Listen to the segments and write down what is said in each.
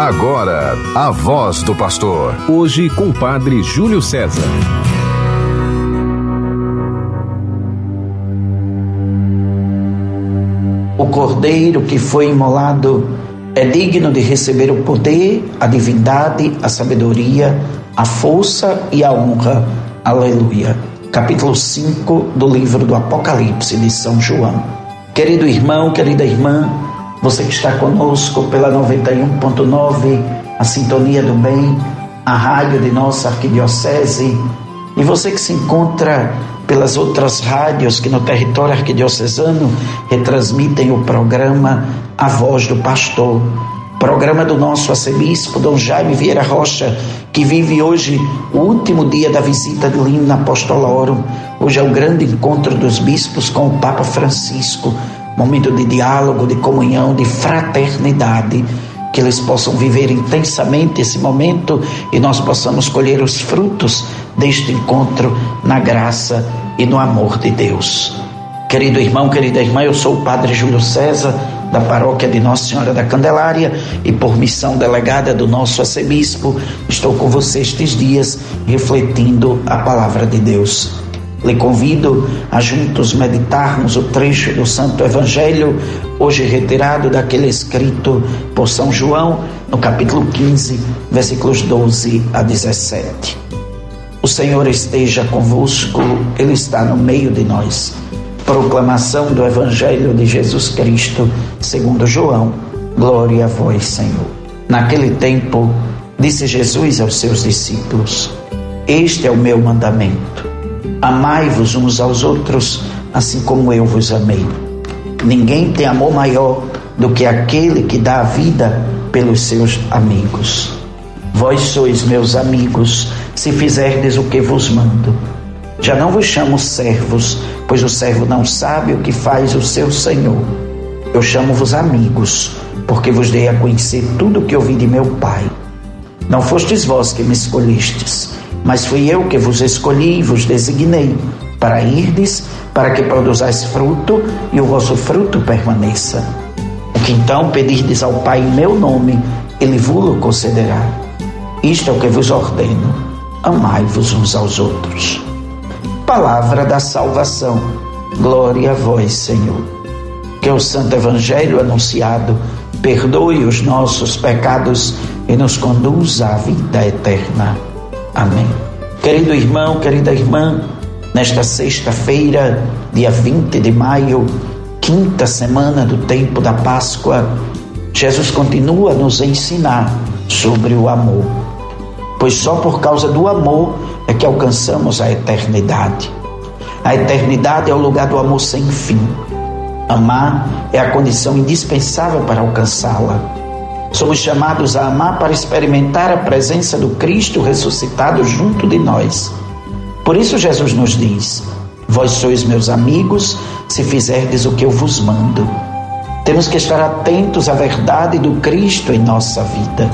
Agora, a voz do pastor. Hoje com o padre Júlio César. O cordeiro que foi imolado é digno de receber o poder, a divindade, a sabedoria, a força e a honra. Aleluia. Capítulo 5 do livro do Apocalipse de São João. Querido irmão, querida irmã, você que está conosco pela 91.9, a Sintonia do Bem, a rádio de nossa arquidiocese, e você que se encontra pelas outras rádios que no território arquidiocesano retransmitem o programa A Voz do Pastor, programa do nosso arcebispo Dom Jaime Vieira Rocha, que vive hoje o último dia da visita de Lima Apostolorum. Hoje é o grande encontro dos bispos com o Papa Francisco momento de diálogo, de comunhão, de fraternidade, que eles possam viver intensamente esse momento e nós possamos colher os frutos deste encontro na graça e no amor de Deus. Querido irmão, querida irmã, eu sou o Padre Júlio César, da paróquia de Nossa Senhora da Candelária e por missão delegada do nosso arcebispo, estou com você estes dias refletindo a palavra de Deus. Lhe convido a juntos meditarmos o trecho do Santo Evangelho, hoje retirado daquele escrito por São João, no capítulo 15, versículos 12 a 17. O Senhor esteja convosco, Ele está no meio de nós. Proclamação do Evangelho de Jesus Cristo, segundo João. Glória a vós, Senhor. Naquele tempo, disse Jesus aos seus discípulos: Este é o meu mandamento Amai-vos uns aos outros, assim como eu vos amei. Ninguém tem amor maior do que aquele que dá a vida pelos seus amigos. Vós sois meus amigos, se fizerdes o que vos mando. Já não vos chamo servos, pois o servo não sabe o que faz o seu senhor. Eu chamo-vos amigos, porque vos dei a conhecer tudo o que ouvi de meu Pai. Não fostes vós que me escolhistes, mas fui eu que vos escolhi e vos designei para irdes, para que produzais fruto e o vosso fruto permaneça. O que então pedirdes ao Pai em meu nome, ele vos concederá. Isto é o que vos ordeno: amai-vos uns aos outros. Palavra da salvação. Glória a vós, Senhor. Que o Santo Evangelho anunciado perdoe os nossos pecados e nos conduza à vida eterna. Amém. Querido irmão, querida irmã, nesta sexta-feira, dia 20 de maio, quinta semana do tempo da Páscoa, Jesus continua a nos ensinar sobre o amor. Pois só por causa do amor é que alcançamos a eternidade. A eternidade é o lugar do amor sem fim. Amar é a condição indispensável para alcançá-la. Somos chamados a amar para experimentar a presença do Cristo ressuscitado junto de nós. Por isso, Jesus nos diz: Vós sois meus amigos se fizerdes o que eu vos mando. Temos que estar atentos à verdade do Cristo em nossa vida.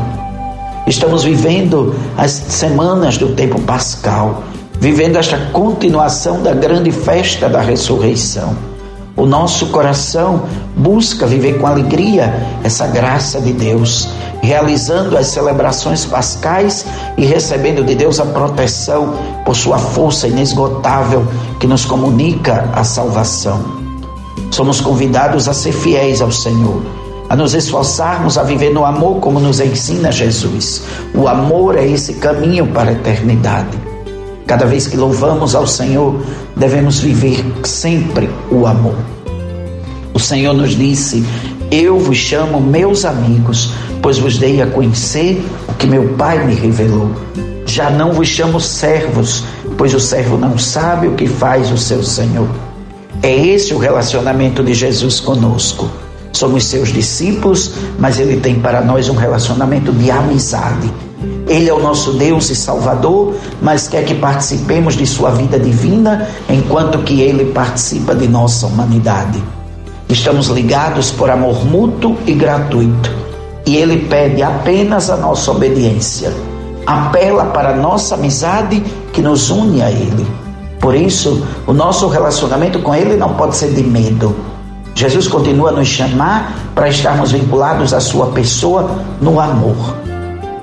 Estamos vivendo as semanas do tempo pascal, vivendo esta continuação da grande festa da ressurreição. O nosso coração busca viver com alegria essa graça de Deus, realizando as celebrações pascais e recebendo de Deus a proteção por sua força inesgotável que nos comunica a salvação. Somos convidados a ser fiéis ao Senhor, a nos esforçarmos a viver no amor como nos ensina Jesus. O amor é esse caminho para a eternidade. Cada vez que louvamos ao Senhor, devemos viver sempre o amor. O Senhor nos disse: Eu vos chamo meus amigos, pois vos dei a conhecer o que meu Pai me revelou. Já não vos chamo servos, pois o servo não sabe o que faz o seu Senhor. É esse o relacionamento de Jesus conosco. Somos seus discípulos, mas ele tem para nós um relacionamento de amizade ele é o nosso Deus e Salvador, mas quer que participemos de sua vida divina, enquanto que ele participa de nossa humanidade. Estamos ligados por amor mútuo e gratuito, e ele pede apenas a nossa obediência. Apela para a nossa amizade que nos une a ele. Por isso, o nosso relacionamento com ele não pode ser de medo. Jesus continua a nos chamar para estarmos vinculados à Sua pessoa no amor.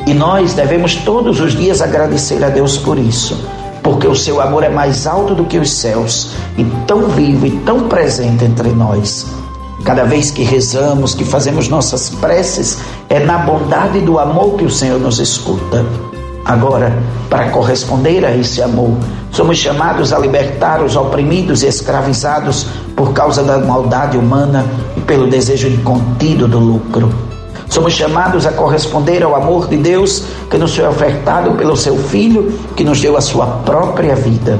E nós devemos todos os dias agradecer a Deus por isso, porque o seu amor é mais alto do que os céus e tão vivo e tão presente entre nós. Cada vez que rezamos, que fazemos nossas preces, é na bondade do amor que o Senhor nos escuta. Agora, para corresponder a esse amor, somos chamados a libertar os oprimidos e escravizados por causa da maldade humana e pelo desejo incontido do lucro. Somos chamados a corresponder ao amor de Deus que nos foi ofertado pelo seu Filho, que nos deu a sua própria vida.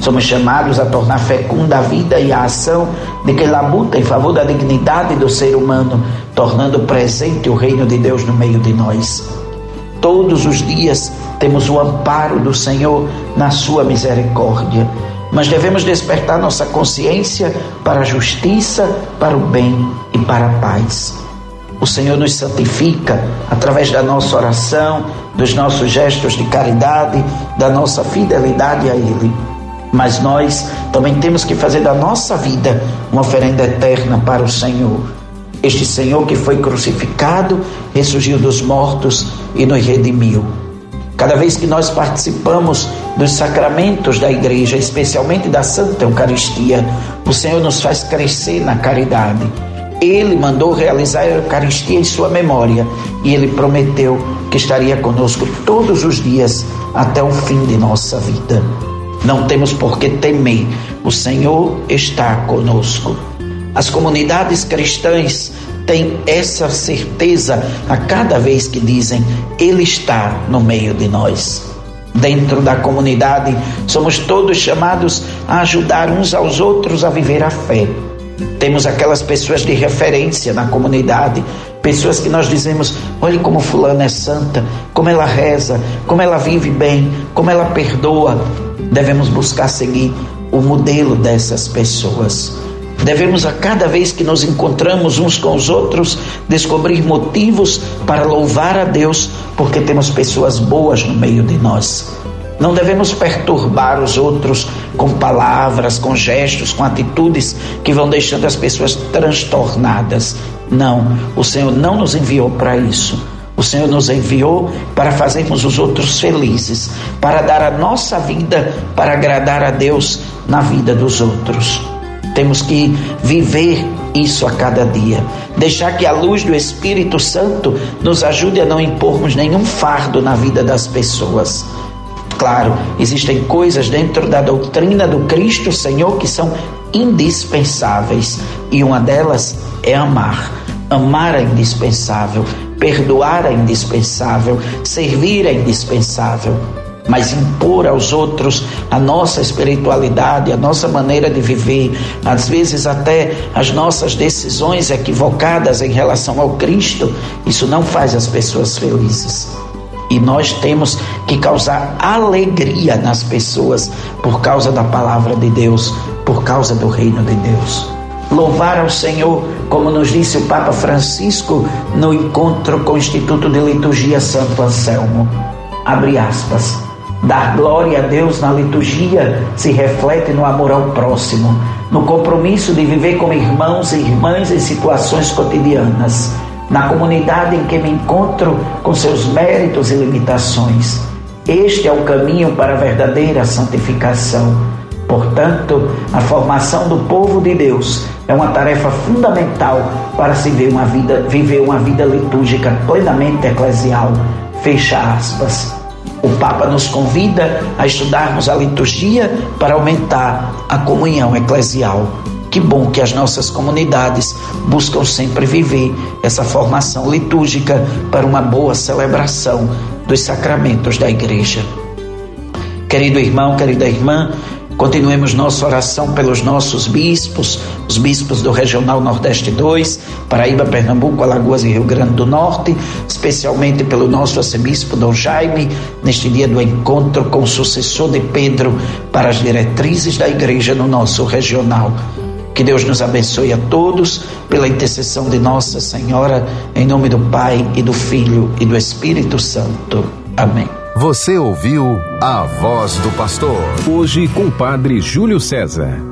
Somos chamados a tornar fecunda a vida e a ação de quem labuta em favor da dignidade do ser humano, tornando presente o reino de Deus no meio de nós. Todos os dias temos o amparo do Senhor na sua misericórdia, mas devemos despertar nossa consciência para a justiça, para o bem e para a paz. O Senhor nos santifica através da nossa oração, dos nossos gestos de caridade, da nossa fidelidade a Ele. Mas nós também temos que fazer da nossa vida uma oferenda eterna para o Senhor este Senhor que foi crucificado, ressurgiu dos mortos e nos redimiu. Cada vez que nós participamos dos sacramentos da igreja, especialmente da Santa Eucaristia, o Senhor nos faz crescer na caridade. Ele mandou realizar a Eucaristia em sua memória e ele prometeu que estaria conosco todos os dias até o fim de nossa vida. Não temos por que temer, o Senhor está conosco. As comunidades cristãs têm essa certeza a cada vez que dizem: Ele está no meio de nós. Dentro da comunidade, somos todos chamados a ajudar uns aos outros a viver a fé. Temos aquelas pessoas de referência na comunidade, pessoas que nós dizemos: olhe como Fulana é santa, como ela reza, como ela vive bem, como ela perdoa. Devemos buscar seguir o modelo dessas pessoas. Devemos a cada vez que nos encontramos uns com os outros descobrir motivos para louvar a Deus, porque temos pessoas boas no meio de nós. Não devemos perturbar os outros com palavras, com gestos, com atitudes que vão deixando as pessoas transtornadas. Não, o Senhor não nos enviou para isso. O Senhor nos enviou para fazermos os outros felizes, para dar a nossa vida para agradar a Deus na vida dos outros. Temos que viver isso a cada dia. Deixar que a luz do Espírito Santo nos ajude a não impormos nenhum fardo na vida das pessoas. Claro, existem coisas dentro da doutrina do Cristo Senhor que são indispensáveis e uma delas é amar. Amar é indispensável, perdoar é indispensável, servir é indispensável mas impor aos outros a nossa espiritualidade, a nossa maneira de viver, às vezes até as nossas decisões equivocadas em relação ao Cristo, isso não faz as pessoas felizes. E nós temos que causar alegria nas pessoas por causa da palavra de Deus, por causa do reino de Deus. Louvar ao Senhor, como nos disse o Papa Francisco no encontro com o Instituto de Liturgia Santo Anselmo. Abre aspas. Dar glória a Deus na liturgia se reflete no amor ao próximo, no compromisso de viver como irmãos e irmãs em situações cotidianas, na comunidade em que me encontro com seus méritos e limitações. Este é o caminho para a verdadeira santificação. Portanto, a formação do povo de Deus é uma tarefa fundamental para se viver uma vida, viver uma vida litúrgica plenamente eclesial. Fecha aspas. O Papa nos convida a estudarmos a liturgia para aumentar a comunhão eclesial. Que bom que as nossas comunidades buscam sempre viver essa formação litúrgica para uma boa celebração dos sacramentos da igreja. Querido irmão, querida irmã, Continuemos nossa oração pelos nossos bispos, os bispos do Regional Nordeste 2, Paraíba, Pernambuco, Alagoas e Rio Grande do Norte, especialmente pelo nosso arcebispo Dom Jaime, neste dia do encontro com o sucessor de Pedro para as diretrizes da igreja no nosso regional. Que Deus nos abençoe a todos pela intercessão de Nossa Senhora, em nome do Pai e do Filho e do Espírito Santo. Amém. Você ouviu a voz do pastor. Hoje com o Padre Júlio César.